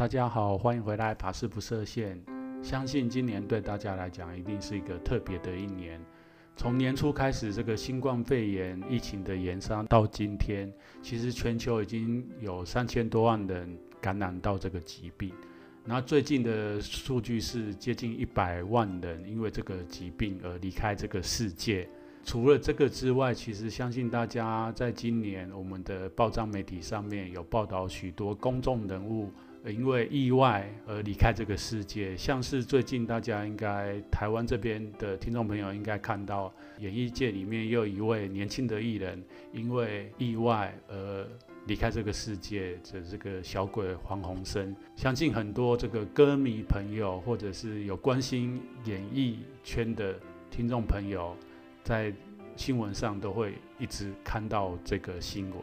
大家好，欢迎回来，法师不设限。相信今年对大家来讲，一定是一个特别的一年。从年初开始，这个新冠肺炎疫情的延烧到今天，其实全球已经有三千多万人感染到这个疾病。那最近的数据是接近一百万人因为这个疾病而离开这个世界。除了这个之外，其实相信大家在今年我们的报章媒体上面有报道许多公众人物。因为意外而离开这个世界，像是最近大家应该台湾这边的听众朋友应该看到，演艺界里面又一位年轻的艺人因为意外而离开这个世界的这个小鬼黄鸿升。相信很多这个歌迷朋友或者是有关心演艺圈的听众朋友，在新闻上都会一直看到这个新闻。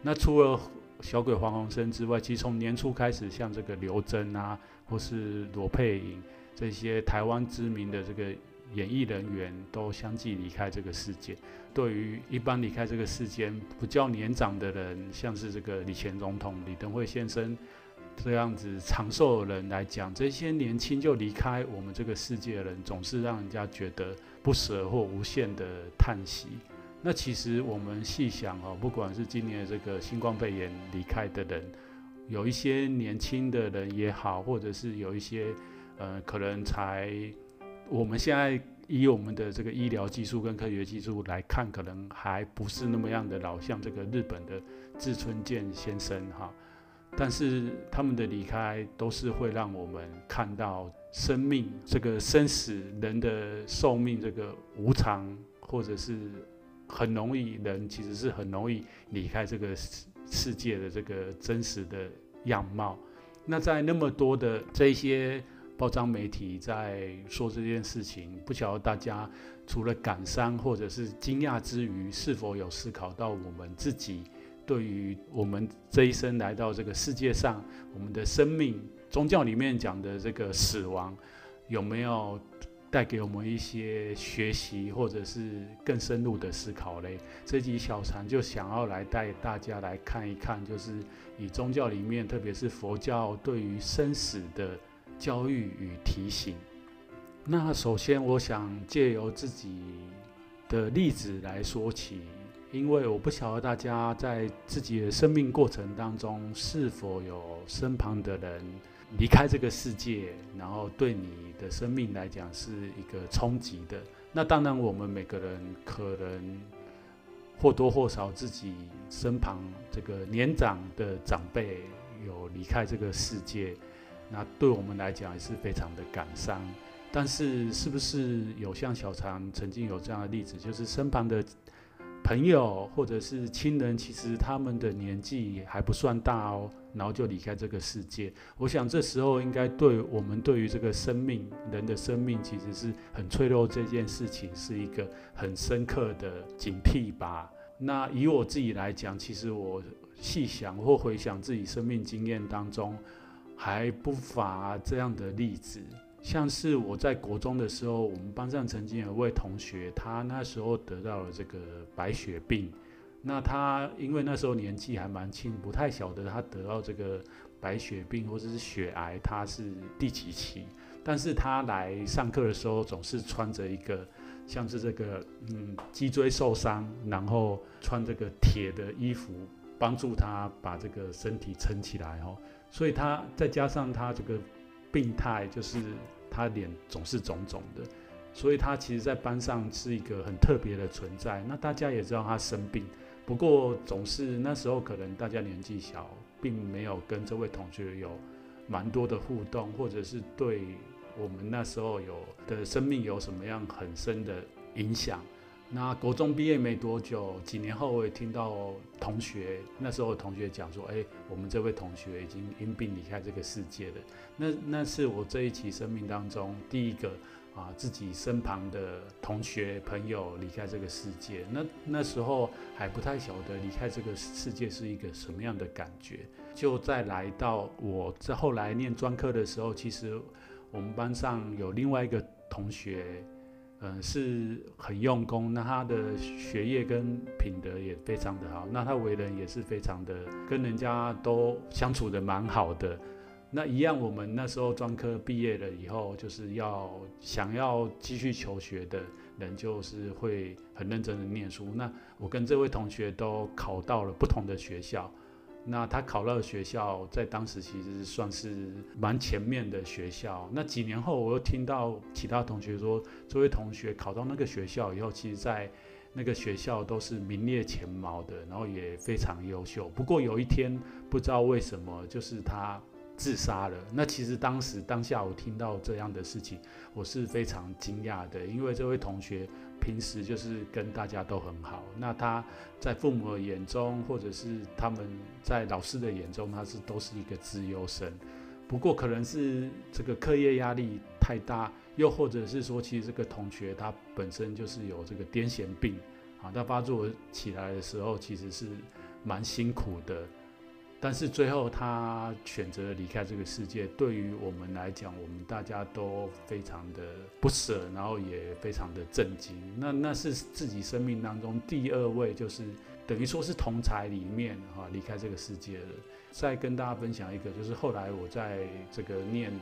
那除了小鬼黄鸿升之外，其实从年初开始，像这个刘真啊，或是罗佩莹这些台湾知名的这个演艺人员，都相继离开这个世界。对于一般离开这个世间比较年长的人，像是这个李前总统李登辉先生这样子长寿的人来讲，这些年轻就离开我们这个世界的人，总是让人家觉得不舍或无限的叹息。那其实我们细想哦，不管是今年这个新冠肺炎离开的人，有一些年轻的人也好，或者是有一些呃，可能才我们现在以我们的这个医疗技术跟科学技术来看，可能还不是那么样的老，像这个日本的志村健先生哈。但是他们的离开都是会让我们看到生命这个生死，人的寿命这个无常，或者是。很容易，人其实是很容易离开这个世世界的这个真实的样貌。那在那么多的这些报章媒体在说这件事情，不晓得大家除了感伤或者是惊讶之余，是否有思考到我们自己对于我们这一生来到这个世界上，我们的生命，宗教里面讲的这个死亡，有没有？带给我们一些学习，或者是更深入的思考嘞。这集小禅就想要来带大家来看一看，就是以宗教里面，特别是佛教对于生死的教育与提醒。那首先，我想借由自己的例子来说起，因为我不晓得大家在自己的生命过程当中，是否有身旁的人。离开这个世界，然后对你的生命来讲是一个冲击的。那当然，我们每个人可能或多或少自己身旁这个年长的长辈有离开这个世界，那对我们来讲也是非常的感伤。但是，是不是有像小常曾经有这样的例子，就是身旁的朋友或者是亲人，其实他们的年纪还不算大哦。然后就离开这个世界。我想这时候应该对我们对于这个生命，人的生命其实是很脆弱这件事情，是一个很深刻的警惕吧。那以我自己来讲，其实我细想或回想自己生命经验当中，还不乏这样的例子。像是我在国中的时候，我们班上曾经有一位同学，他那时候得到了这个白血病。那他因为那时候年纪还蛮轻，不太晓得他得到这个白血病或者是血癌，他是第几期。但是他来上课的时候，总是穿着一个像是这个嗯脊椎受伤，然后穿这个铁的衣服，帮助他把这个身体撑起来哦。所以他再加上他这个病态，就是他脸总是肿肿的，所以他其实在班上是一个很特别的存在。那大家也知道他生病。不过总是那时候可能大家年纪小，并没有跟这位同学有蛮多的互动，或者是对我们那时候有的生命有什么样很深的影响。那国中毕业没多久，几年后我也听到同学，那时候同学讲说，哎，我们这位同学已经因病离开这个世界了。那那是我这一期生命当中第一个啊，自己身旁的同学朋友离开这个世界。那那时候还不太晓得离开这个世界是一个什么样的感觉。就在来到我在后来念专科的时候，其实我们班上有另外一个同学。嗯，是很用功，那他的学业跟品德也非常的好，那他为人也是非常的，跟人家都相处的蛮好的。那一样，我们那时候专科毕业了以后，就是要想要继续求学的人，就是会很认真的念书。那我跟这位同学都考到了不同的学校。那他考到的学校，在当时其实算是蛮前面的学校。那几年后，我又听到其他同学说，这位同学考到那个学校以后，其实在那个学校都是名列前茅的，然后也非常优秀。不过有一天，不知道为什么，就是他自杀了。那其实当时当下我听到这样的事情，我是非常惊讶的，因为这位同学。平时就是跟大家都很好，那他在父母的眼中，或者是他们在老师的眼中，他是都是一个资优生。不过可能是这个课业压力太大，又或者是说，其实这个同学他本身就是有这个癫痫病啊，他发作起来的时候其实是蛮辛苦的。但是最后他选择了离开这个世界，对于我们来讲，我们大家都非常的不舍，然后也非常的震惊。那那是自己生命当中第二位，就是等于说是同才里面哈离开这个世界了。再跟大家分享一个，就是后来我在这个念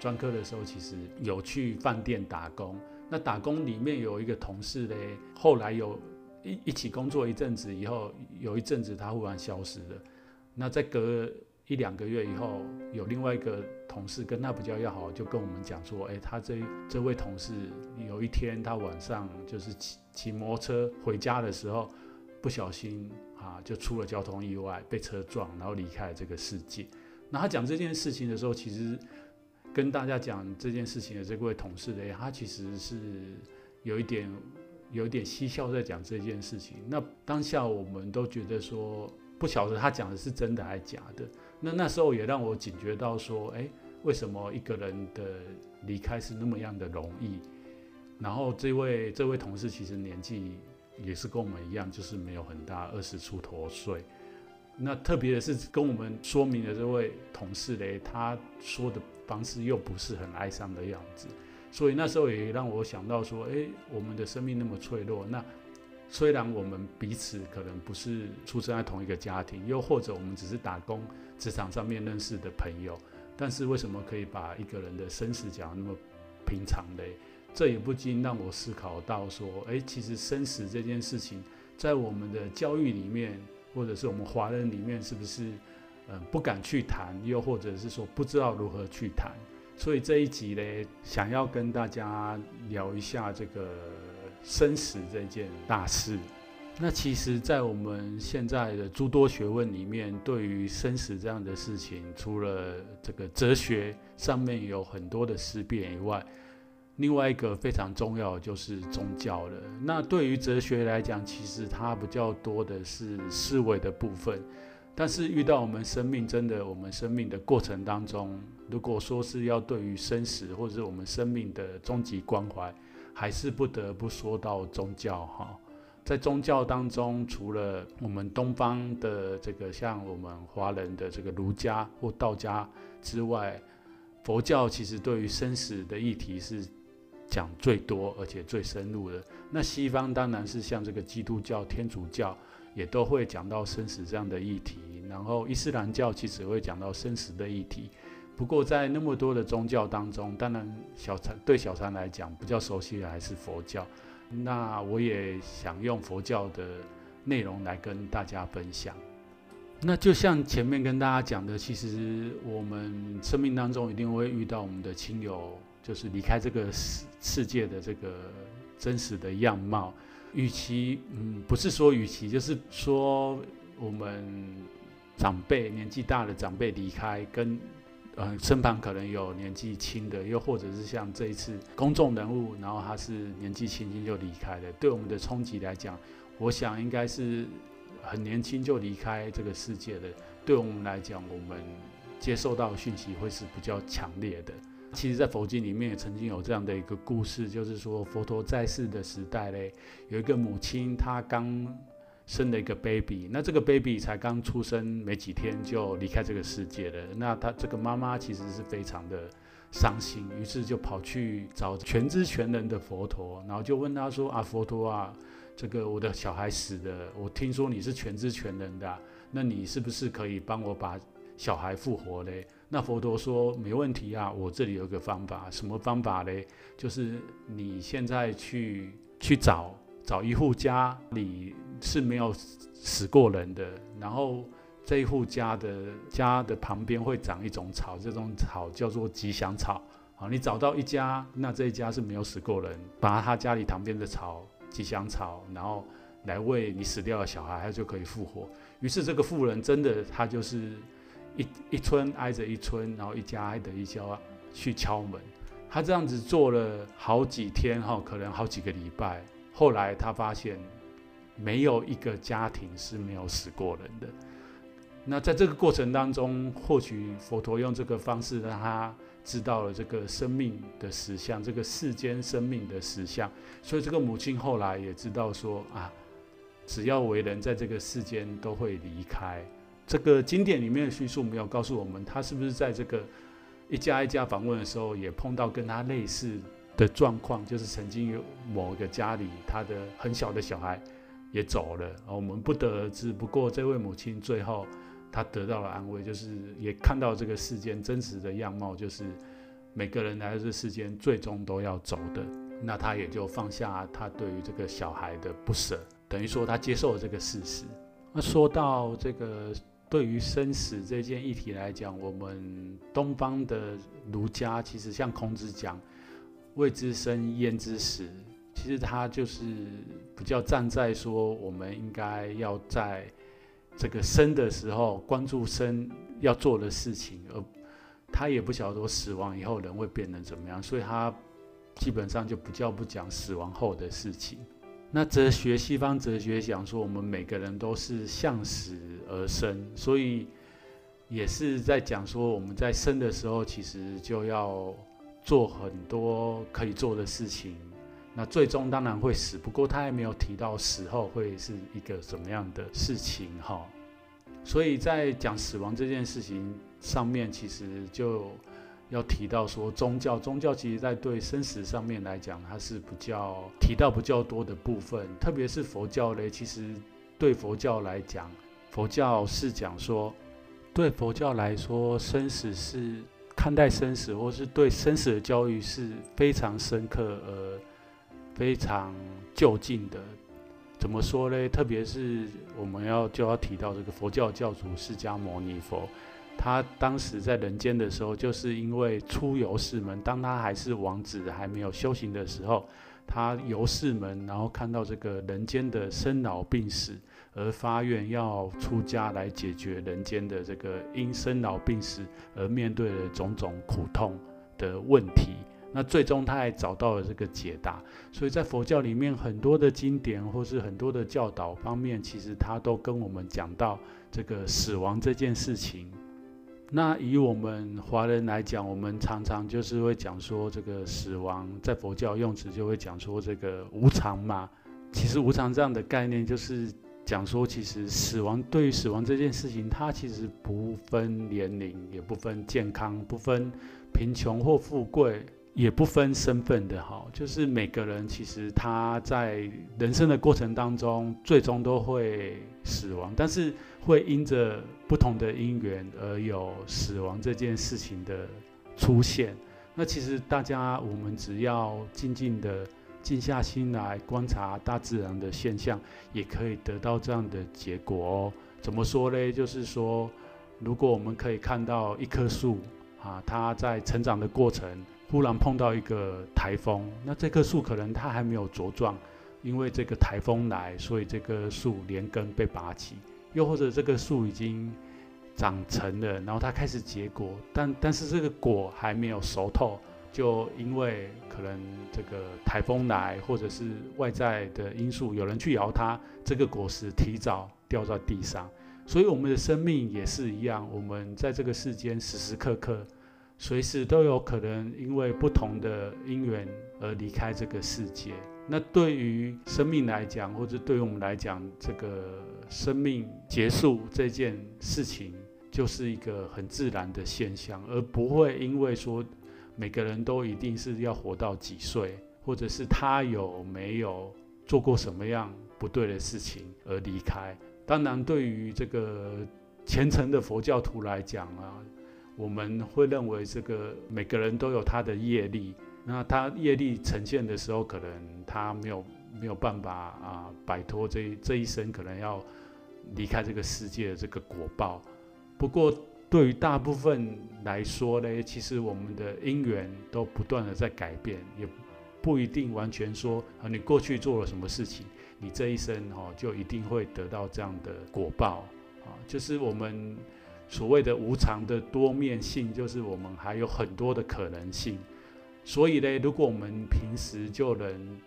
专科的时候，其实有去饭店打工。那打工里面有一个同事嘞，后来有一一起工作一阵子以后，有一阵子他忽然消失了。那在隔一两个月以后，有另外一个同事跟他比较要好，就跟我们讲说，哎，他这这位同事有一天他晚上就是骑骑摩托车回家的时候，不小心啊就出了交通意外，被车撞，然后离开了这个世界。那他讲这件事情的时候，其实跟大家讲这件事情的这位同事呢，他其实是有一点有一点嬉笑在讲这件事情。那当下我们都觉得说。不晓得他讲的是真的还是假的。那那时候也让我警觉到说，哎，为什么一个人的离开是那么样的容易？然后这位这位同事其实年纪也是跟我们一样，就是没有很大，二十出头岁。那特别的是跟我们说明的这位同事嘞，他说的方式又不是很哀伤的样子。所以那时候也让我想到说，哎，我们的生命那么脆弱，那。虽然我们彼此可能不是出生在同一个家庭，又或者我们只是打工职场上面认识的朋友，但是为什么可以把一个人的生死讲得那么平常嘞？这也不禁让我思考到说，诶，其实生死这件事情，在我们的教育里面，或者是我们华人里面，是不是嗯不敢去谈，又或者是说不知道如何去谈？所以这一集呢，想要跟大家聊一下这个。生死这件大事，那其实，在我们现在的诸多学问里面，对于生死这样的事情，除了这个哲学上面有很多的思辨以外，另外一个非常重要就是宗教了。那对于哲学来讲，其实它比较多的是思维的部分，但是遇到我们生命真的，我们生命的过程当中，如果说是要对于生死或者是我们生命的终极关怀。还是不得不说到宗教哈，在宗教当中，除了我们东方的这个像我们华人的这个儒家或道家之外，佛教其实对于生死的议题是讲最多而且最深入的。那西方当然是像这个基督教、天主教也都会讲到生死这样的议题，然后伊斯兰教其实会讲到生死的议题。不过，在那么多的宗教当中，当然小禅对小禅来讲比较熟悉的还是佛教。那我也想用佛教的内容来跟大家分享。那就像前面跟大家讲的，其实我们生命当中一定会遇到我们的亲友，就是离开这个世世界的这个真实的样貌。与其嗯，不是说与其，就是说我们长辈年纪大的长辈离开跟。呃，身旁可能有年纪轻的，又或者是像这一次公众人物，然后他是年纪轻轻就离开的，对我们的冲击来讲，我想应该是很年轻就离开这个世界的。对我们来讲，我们接受到讯息会是比较强烈的。其实，在佛经里面也曾经有这样的一个故事，就是说佛陀在世的时代嘞，有一个母亲，她刚生了一个 baby，那这个 baby 才刚出生没几天就离开这个世界了。那他这个妈妈其实是非常的伤心，于是就跑去找全知全能的佛陀，然后就问他说：“啊，佛陀啊，这个我的小孩死了，我听说你是全知全能的，那你是不是可以帮我把小孩复活嘞？”那佛陀说没问题啊，我这里有个方法，什么方法嘞？就是你现在去去找找一户家里是没有死过人的，然后这一户家的家的旁边会长一种草，这种草叫做吉祥草。好，你找到一家，那这一家是没有死过人，把他家里旁边的草吉祥草，然后来喂你死掉的小孩，他就可以复活。于是这个妇人真的，他就是。一一村挨着一村，然后一家挨着一家去敲门。他这样子做了好几天哈，可能好几个礼拜。后来他发现没有一个家庭是没有死过人的。那在这个过程当中，或许佛陀用这个方式让他知道了这个生命的实相，这个世间生命的实相。所以这个母亲后来也知道说啊，只要为人在这个世间都会离开。这个经典里面的叙述没有告诉我们，他是不是在这个一家一家访问的时候，也碰到跟他类似的状况，就是曾经有某个家里他的很小的小孩也走了啊，我们不得而知。不过这位母亲最后她得到了安慰，就是也看到这个世间真实的样貌，就是每个人来到这世间最终都要走的。那她也就放下她对于这个小孩的不舍，等于说她接受了这个事实。那说到这个。对于生死这件议题来讲，我们东方的儒家其实像孔子讲“未知生，焉知死”，其实他就是比较站在说，我们应该要在这个生的时候关注生要做的事情，而他也不晓得死亡以后人会变得怎么样，所以他基本上就比较不讲死亡后的事情。那哲学，西方哲学讲说，我们每个人都是向死而生，所以也是在讲说，我们在生的时候，其实就要做很多可以做的事情。那最终当然会死，不过他还没有提到死后会是一个什么样的事情哈。所以在讲死亡这件事情上面，其实就。要提到说宗教，宗教其实在对生死上面来讲，它是比较提到比较多的部分，特别是佛教嘞。其实对佛教来讲，佛教是讲说，对佛教来说，生死是看待生死，或是对生死的教育是非常深刻而非常就近的。怎么说嘞？特别是我们要就要提到这个佛教教主释迦牟尼佛。他当时在人间的时候，就是因为出游世门，当他还是王子，还没有修行的时候，他游世门，然后看到这个人间的生老病死，而发愿要出家来解决人间的这个因生老病死而面对的种种苦痛的问题。那最终他还找到了这个解答。所以在佛教里面，很多的经典或是很多的教导方面，其实他都跟我们讲到这个死亡这件事情。那以我们华人来讲，我们常常就是会讲说，这个死亡在佛教用词就会讲说这个无常嘛。其实无常这样的概念，就是讲说，其实死亡对于死亡这件事情，它其实不分年龄，也不分健康，不分贫穷或富贵。也不分身份的哈，就是每个人其实他在人生的过程当中，最终都会死亡，但是会因着不同的因缘而有死亡这件事情的出现。那其实大家我们只要静静的静下心来观察大自然的现象，也可以得到这样的结果哦。怎么说呢？就是说，如果我们可以看到一棵树啊，它在成长的过程。忽然碰到一个台风，那这棵树可能它还没有茁壮，因为这个台风来，所以这棵树连根被拔起；又或者这个树已经长成了，然后它开始结果，但但是这个果还没有熟透，就因为可能这个台风来，或者是外在的因素，有人去摇它，这个果实提早掉在地上。所以我们的生命也是一样，我们在这个世间时时刻刻，随时都有可能因为不同的因缘而离开这个世界。那对于生命来讲，或者对于我们来讲，这个生命结束这件事情，就是一个很自然的现象，而不会因为说每个人都一定是要活到几岁，或者是他有没有做过什么样不对的事情而离开。当然，对于这个虔诚的佛教徒来讲啊，我们会认为这个每个人都有他的业力。那他业力呈现的时候，可能他没有没有办法啊摆脱这这一生可能要离开这个世界的这个果报。不过对于大部分来说呢，其实我们的因缘都不断的在改变，也不一定完全说啊你过去做了什么事情，你这一生哈就一定会得到这样的果报啊。就是我们所谓的无常的多面性，就是我们还有很多的可能性。所以呢，如果我们平时就能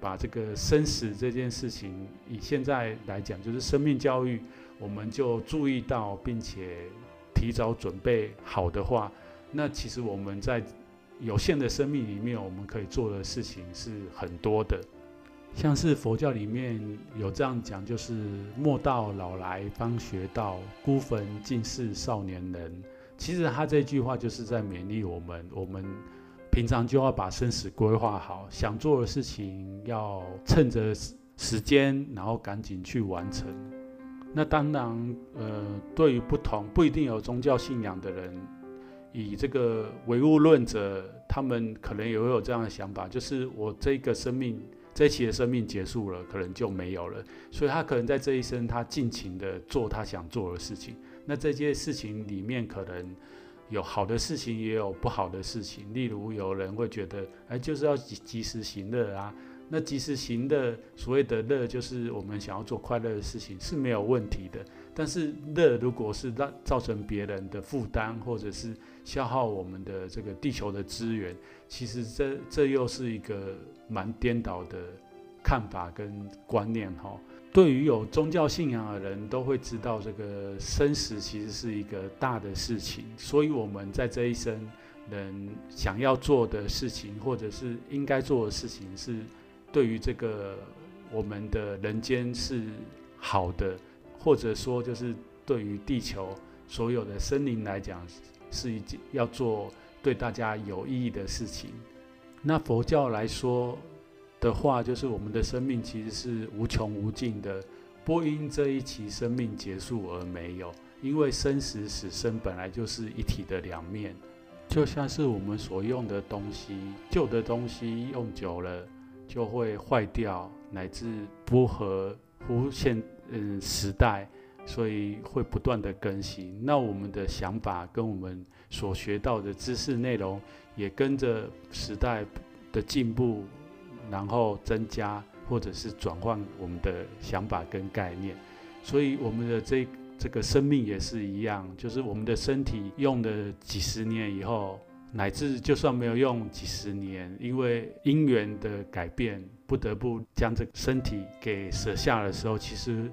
把这个生死这件事情，以现在来讲，就是生命教育，我们就注意到，并且提早准备好的话，那其实我们在有限的生命里面，我们可以做的事情是很多的。像是佛教里面有这样讲，就是“莫道老来方学道，孤坟尽是少年人”。其实他这句话就是在勉励我们，我们。平常就要把生死规划好，想做的事情要趁着时间，然后赶紧去完成。那当然，呃，对于不同不一定有宗教信仰的人，以这个唯物论者，他们可能也会有这样的想法，就是我这个生命这一期的生命结束了，可能就没有了。所以他可能在这一生，他尽情的做他想做的事情。那这件事情里面，可能。有好的事情，也有不好的事情。例如，有人会觉得，哎，就是要及及时行乐啊。那及时行的，所谓的乐，就是我们想要做快乐的事情，是没有问题的。但是，乐如果是让造成别人的负担，或者是消耗我们的这个地球的资源，其实这这又是一个蛮颠倒的看法跟观念哈。对于有宗教信仰的人都会知道，这个生死其实是一个大的事情，所以我们在这一生能想要做的事情，或者是应该做的事情，是对于这个我们的人间是好的，或者说就是对于地球所有的生灵来讲，是一件要做对大家有意义的事情。那佛教来说，的话，就是我们的生命其实是无穷无尽的，不因这一期生命结束而没有，因为生死死生本来就是一体的两面，就像是我们所用的东西，旧的东西用久了就会坏掉，乃至不合乎现嗯时代，所以会不断的更新。那我们的想法跟我们所学到的知识内容，也跟着时代的进步。然后增加或者是转换我们的想法跟概念，所以我们的这这个生命也是一样，就是我们的身体用了几十年以后，乃至就算没有用几十年，因为因缘的改变，不得不将这身体给舍下的时候，其实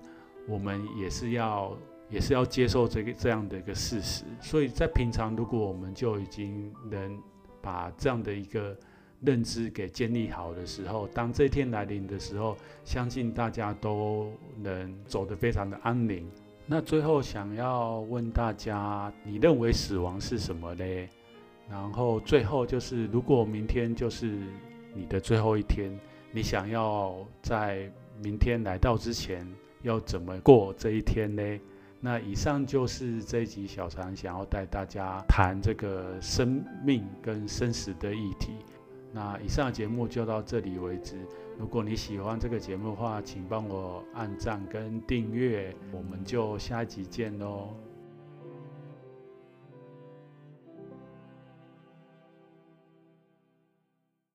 我们也是要也是要接受这个这样的一个事实。所以在平常，如果我们就已经能把这样的一个认知给建立好的时候，当这一天来临的时候，相信大家都能走得非常的安宁。那最后想要问大家，你认为死亡是什么呢？然后最后就是，如果明天就是你的最后一天，你想要在明天来到之前要怎么过这一天呢？那以上就是这一集小常想要带大家谈这个生命跟生死的议题。那以上的节目就到这里为止。如果你喜欢这个节目的话，请帮我按赞跟订阅。我们就下一集见喽。